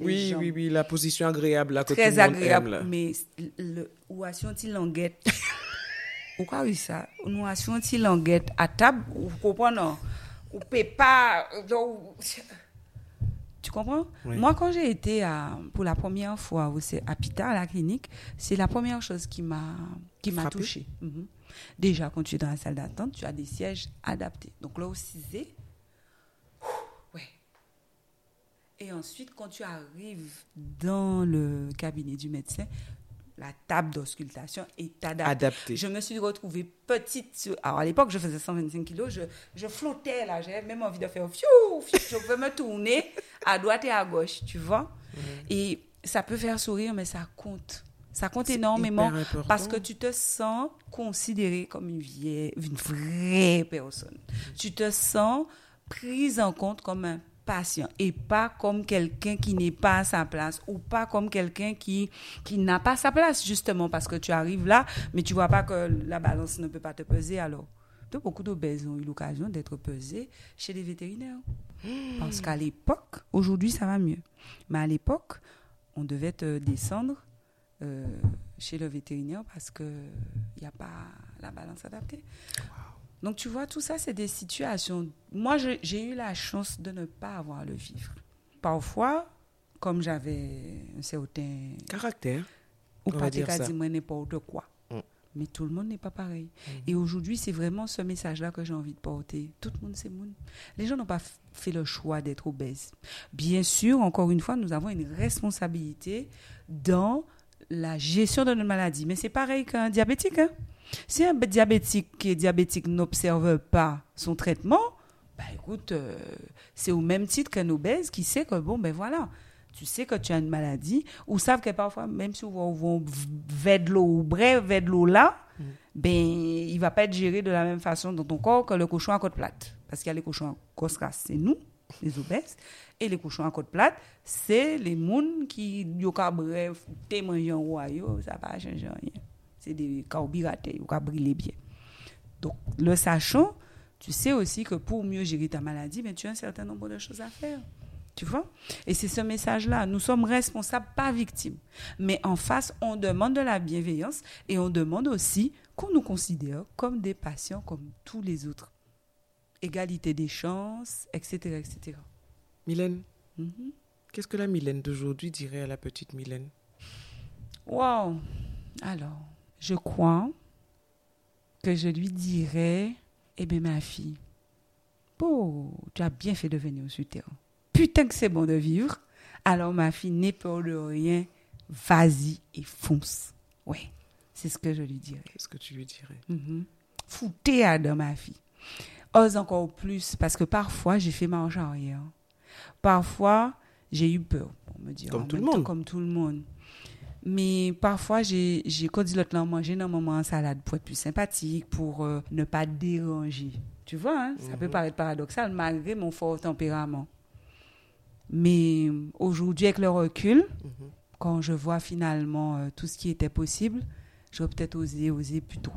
oui. Oui, oui, la position agréable là, que Très agréable, mais le, ou a senti languette Pourquoi oui ça? Nous a senti languette à table, vous comprenez Ou peut pas... Tu comprends? Moi, quand j'ai été pour la première fois à Pita, à la clinique, c'est la première chose qui m'a touchée. Mhm. Déjà, quand tu es dans la salle d'attente, tu as des sièges adaptés. Donc là, au 6 Et ensuite, quand tu arrives dans le cabinet du médecin, la table d'auscultation est adaptée. Adapté. Je me suis retrouvée petite. Alors, à l'époque, je faisais 125 kilos. Je, je flottais là. J'avais même envie de faire fiou, fiou. Je pouvais me tourner à droite et à gauche, tu vois. Et ça peut faire sourire, mais ça compte. Ça compte énormément parce que tu te sens considéré comme une, vieille, une vraie personne. Tu te sens prise en compte comme un patient et pas comme quelqu'un qui n'est pas à sa place ou pas comme quelqu'un qui, qui n'a pas sa place justement parce que tu arrives là mais tu vois pas que la balance ne peut pas te peser alors. Donc, beaucoup d'obèses ont eu l'occasion d'être pesés chez les vétérinaires. Parce qu'à l'époque, aujourd'hui ça va mieux, mais à l'époque, on devait te descendre euh, chez le vétérinaire parce qu'il n'y a pas la balance adaptée. Donc, tu vois, tout ça, c'est des situations. Moi, j'ai eu la chance de ne pas avoir à le vivre. Parfois, comme j'avais un certain. Caractère. Ou pas dire ça. n'importe quoi. Mm. Mais tout le monde n'est pas pareil. Et aujourd'hui, c'est vraiment ce message-là que j'ai envie de porter. Tout le monde, c'est monde. Les gens n'ont pas fait le choix d'être obèses. Bien sûr, encore une fois, nous avons une responsabilité dans la gestion de notre maladie. Mais c'est pareil qu'un diabétique. hein. Si un diabétique qui est diabétique n'observe pas son traitement, bah écoute, euh, c'est au même titre qu'un obèse qui sait que, bon, ben voilà, tu sais que tu as une maladie, ou savent que parfois, même si on va vers de l'eau, ou bref, vers de l'eau là, ben, il va pas être géré de la même façon dans ton corps que le cochon à côte plate. Parce qu'il y a les cochons à côte c'est nous, les obèses, et les cochons à côte plate, c'est les mouns qui, yo bref, témoignent roi, yo, ça va changer rien. C'est des carburateurs, ka brûler bien. Donc, le sachant, tu sais aussi que pour mieux gérer ta maladie, ben, tu as un certain nombre de choses à faire. Tu vois? Et c'est ce message-là. Nous sommes responsables, pas victimes. Mais en face, on demande de la bienveillance et on demande aussi qu'on nous considère comme des patients comme tous les autres. Égalité des chances, etc. etc. Mylène, Mhm. qu'est-ce que la Mylène d'aujourd'hui dirait à la petite Mylène? Wow. Alors, je crois que je lui dirais, eh bien, ma fille, oh, tu as bien fait de venir sur Terre. Putain que c'est bon de vivre. Alors, ma fille, n'aie peur de rien. Vas-y et fonce. Ouais, c'est ce que je lui dirais. Qu'est-ce que tu lui dirais Mhm. Foutez à dans ma fille. Ose encore plus, parce que parfois, j'ai fait marche arrière. Parfois, j'ai eu peur, pour me dire. Comme en tout le temps, monde. Comme tout le monde. Mais parfois, j'ai, l'autre là, manger un moment en salade pour être plus sympathique, pour euh, ne pas déranger. Tu vois, hein, ça peut Mhm. paraître paradoxal, malgré mon fort tempérament. Mais aujourd'hui, avec le recul, Mhm. quand je vois finalement euh, tout ce qui était possible, j'aurais peut-être osé, osé plus tôt.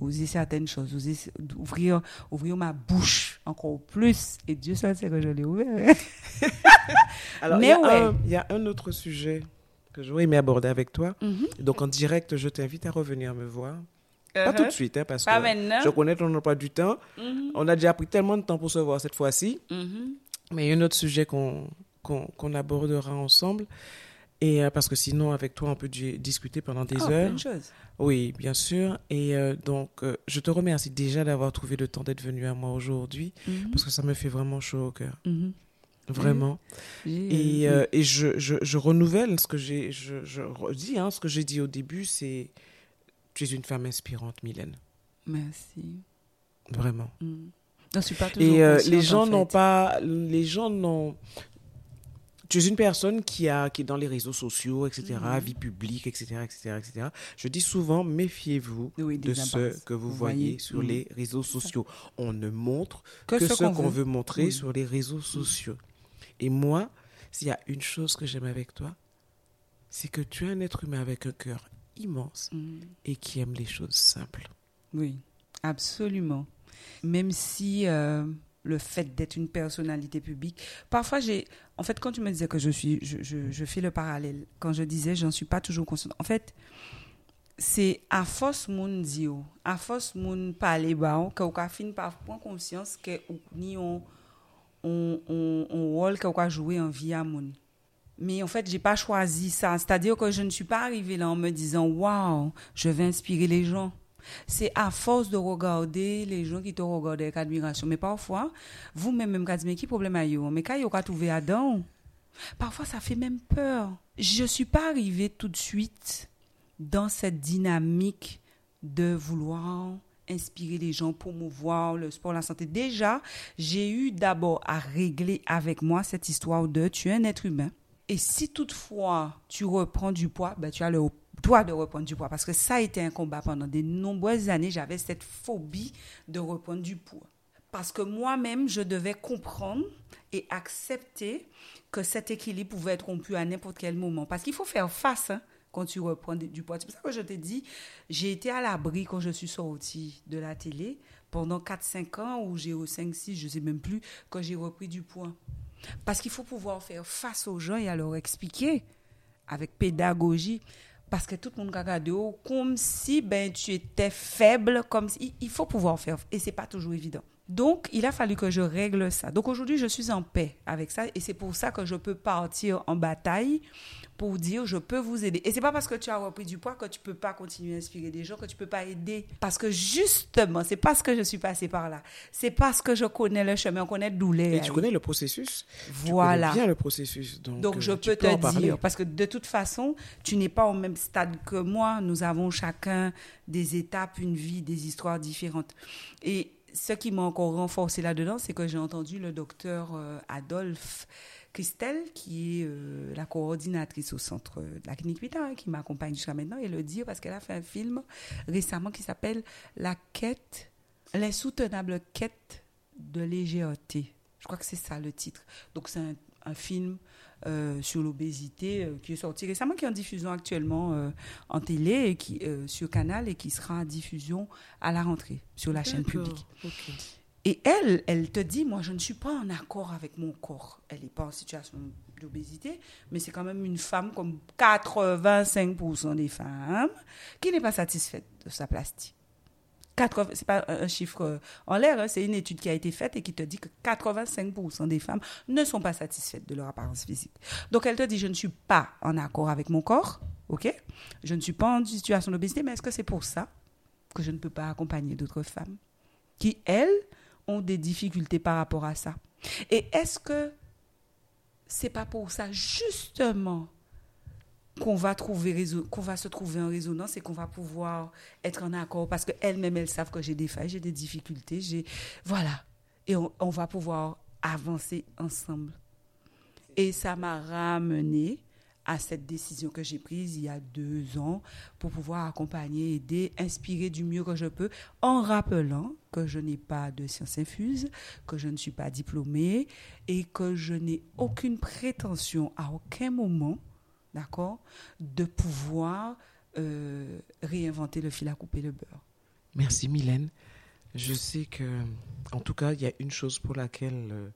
Oser certaines choses, oser ouvrir, ouvrir ma bouche encore plus. Et Dieu seul sait que je l'ai ouvert. Alors, Mais ouais. il y a un autre sujet que j'aurais aimé aborder avec toi. Mhm. Donc, en direct, je t'invite à revenir me voir. Pas tout de suite, hein, parce. Pas que maintenant. je connais ton emploi du temps. Mhm. On a déjà pris tellement de temps pour se voir cette fois-ci. Mhm. Mais il y a un autre sujet qu'on qu'on qu'on abordera ensemble. Et euh, parce que sinon, avec toi, on peut di- discuter pendant des plein heures. de choses. Oui, bien sûr. Et euh, donc, euh, je te remercie déjà d'avoir trouvé le temps d'être venu à moi aujourd'hui, parce que ça me fait vraiment chaud au cœur. Mhm. Vraiment. Et, euh, et je, je, je renouvelle ce que j'ai, je, je redis, hein, ce que j'ai dit au début, c'est, tu es une femme inspirante, Mylène. Merci. Vraiment. Mhm. Je ne suis pas toujours Et euh, les gens en n'ont pas, les gens n'ont. Tu es une personne qui a, qui est dans les réseaux sociaux, etc., Mhm. vie publique, etc., etc., etc. Je dis souvent, méfiez-vous Oui, de ce que vous, Vous voyez, voyez. sur Mhm. les réseaux sociaux. On ne montre Que, que, ce qu'on veut. veut montrer Oui. sur les réseaux sociaux. Et moi, s'il y a une chose que j'aime avec toi, c'est que tu es un être humain avec un cœur immense Mhm. et qui aime les choses simples. Oui, absolument. Même si euh, le fait d'être une personnalité publique. Parfois, j'ai. En fait, quand tu me disais que je suis. Je, je, je fais le parallèle. Quand je disais, j'en suis pas toujours consciente. En fait, c'est à force moun dio, à force moun parler ba, que ou ka fin par prendre conscience que ni on on on on rôle ka jouer en vie à moun. Mais en fait, j'ai pas choisi ça. C'est-à-dire que je ne suis pas arrivée là en me disant waouh, je vais inspirer les gens. C'est à force de regarder les gens qui te regardent avec admiration. Mais parfois, vous-même, même, mais qui problème a yo? Mais quand yo ka trouvé Adam, parfois ça fait même peur. Je suis pas arrivée tout de suite dans cette dynamique de vouloir inspirer les gens, promouvoir le sport, la santé. Déjà, j'ai eu d'abord à régler avec moi cette histoire de tu es un être humain. Et si toutefois tu reprends du poids, ben, tu as le droit de reprendre du poids. Parce que ça a été un combat pendant de nombreuses années. J'avais cette phobie de reprendre du poids. Parce que moi-même, je devais comprendre et accepter que cet équilibre pouvait être rompu à n'importe quel moment. Parce qu'il faut faire face. Hein quand tu reprends du poids. C'est pour ça que je te dis, j'ai été à l'abri quand je suis sortie de la télé pendant 4-5 ans ou j'ai au 5-6, je ne sais même plus, quand j'ai repris du poids. Parce qu'il faut pouvoir faire face aux gens et à leur expliquer avec pédagogie. Parce que tout le monde regarde comme si ben, tu étais faible, comme si, il faut pouvoir faire. Et c'est pas toujours évident. Donc, il a fallu que je règle ça. Donc, aujourd'hui, je suis en paix avec ça. Et c'est pour ça que je peux partir en bataille pour dire je peux vous aider. Et c'est pas parce que tu as repris du poids que tu peux pas continuer à inspirer des gens, que tu peux pas aider. Parce que justement, c'est parce que je suis passée par là. C'est parce que je connais le chemin, on connaît douleur. Et tu connais le processus. Voilà. Tu connais bien le processus. Donc, Donc je euh, tu peux te parler. dire, parce que de toute façon, tu n'es pas au même stade que moi. Nous avons chacun des étapes, une vie, des histoires différentes. Et ce qui m'a encore renforcé là-dedans, c'est que j'ai entendu le docteur euh, Adolphe Christelle, qui est euh, la coordinatrice au centre de la clinique Vita, hein, qui m'accompagne jusqu'à maintenant, et le dire parce qu'elle a fait un film récemment qui s'appelle La quête, l'insoutenable quête de légèreté. Je crois que c'est ça le titre. Donc c'est un, film euh, sur l'obésité euh, qui est sorti récemment, qui est en diffusion actuellement en télé qui sur Canal et qui sera en diffusion à la rentrée sur la chaîne publique. Et elle, elle te dit, moi, je ne suis pas en accord avec mon corps. Elle n'est pas en situation d'obésité, mais c'est quand même une femme comme 85% des femmes qui n'est pas satisfaite de sa plastique. 80, c'est pas un un chiffre euh, en l'air, hein, c'est une étude qui a été faite et qui te dit que 85% des femmes ne sont pas satisfaites de leur apparence physique. Donc elle te dit, je ne suis pas en accord avec mon corps, ok? Je ne suis pas en situation d'obésité, mais est-ce que c'est pour ça que je ne peux pas accompagner d'autres femmes qui, elles, des difficultés par rapport à ça. Et est-ce que c'est pas pour ça, justement, qu'on va trouver qu'on va se trouver en résonance et qu'on va pouvoir être en accord? Parce qu'elles-mêmes elles savent que j'ai des failles, j'ai des difficultés, j'ai voilà. Et on, on va pouvoir avancer ensemble. Et ça m'a ramené à cette décision que j'ai prise il y a deux ans pour pouvoir accompagner, aider, inspirer du mieux que je peux en rappelant que je n'ai pas de sciences infuses, que je ne suis pas diplômée et que je n'ai aucune prétention à aucun moment d'accord, de pouvoir euh, réinventer le fil à couper le beurre. Merci Mylène. Je sais que, en tout cas, il y a une chose pour laquelle euh,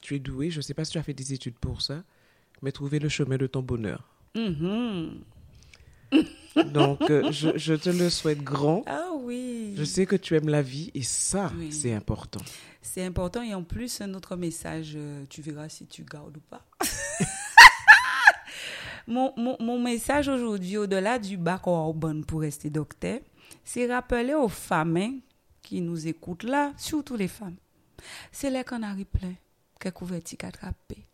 tu es douée. Je ne sais pas si tu as fait des études pour ça, mais trouver le chemin de ton bonheur. Mhm. Donc, euh, je, je te le souhaite grand. Ah oui, Je sais que tu aimes la vie et ça, Oui. c'est important. c'est important et en plus un autre message, euh, tu verras si tu gardes ou pas. mon, mon, mon message aujourd'hui, au-delà du bac au bon pour rester docteur, c'est rappeler aux femmes qui nous écoutent là, surtout les femmes, c'est les canaris pleins que couvertis attrapés.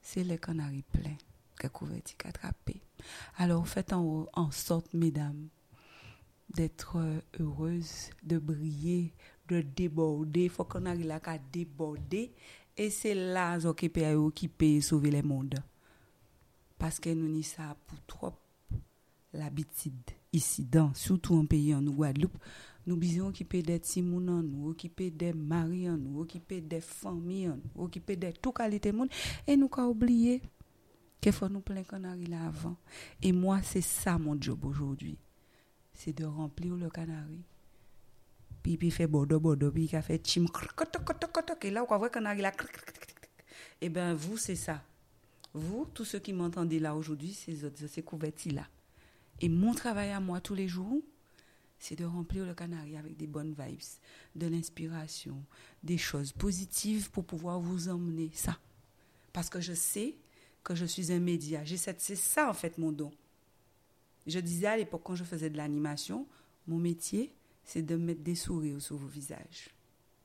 C'est les canaris pleins que couvertis attrapés. Alors faites en, en sorte, mesdames, d'être euh, heureuses, de briller, de déborder. Il faut qu'on arrive là à déborder. Et c'est là qui peut sauver le monde. Parce que nous n'y ça pour trop l'habitude ici, dans, surtout en pays en Guadeloupe. Nous besoin occuper des timoun en nous, occuper des maris en nous, occuper des familles en nous, occuper de tout qualité de monde. Et nous qu'à oublier qu'il faut nous plein arrive là avant. Et moi, c'est ça mon job aujourd'hui. C'est de remplir le canari puis il fait bordeaux, bordeaux, puis il fait chim, et là, on voit qu'on a la Eh bien, vous, c'est ça. Vous, tous ceux qui m'entendez là aujourd'hui, ces autres, ces couvertis-là. Et mon travail à moi tous les jours, c'est de remplir le canari avec des bonnes vibes, de l'inspiration, des choses positives pour pouvoir vous emmener ça. Parce que je sais que je suis un média. C'est ça, en fait, mon don. Je disais à l'époque, quand je faisais de l'animation, mon métier, c'est de mettre des sourires sur vos visages.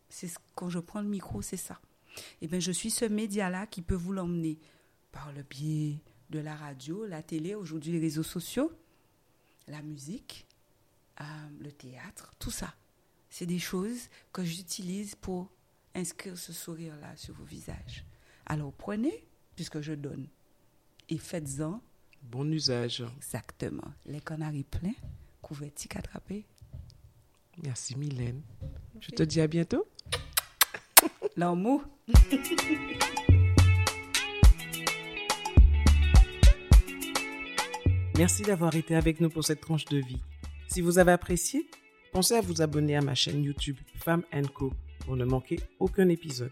C'est quand je prends le micro, c'est ça. Et eh bien, je suis ce média-là qui peut vous l'emmener par le biais de la radio, la télé, aujourd'hui les réseaux sociaux, la musique, euh, le théâtre, tout ça. C'est des choses que j'utilise pour inscrire ce sourire-là sur vos visages. Alors prenez, puisque je donne, et faites-en. Bon usage. Exactement. Les canaris pleins, couvertis attrapés. Merci Mylène. Je te dis à bientôt. L'amour. Merci d'avoir été avec nous pour cette tranche de vie. Si vous avez apprécié, pensez à vous abonner à ma chaîne YouTube Femme Co pour ne manquer aucun épisode.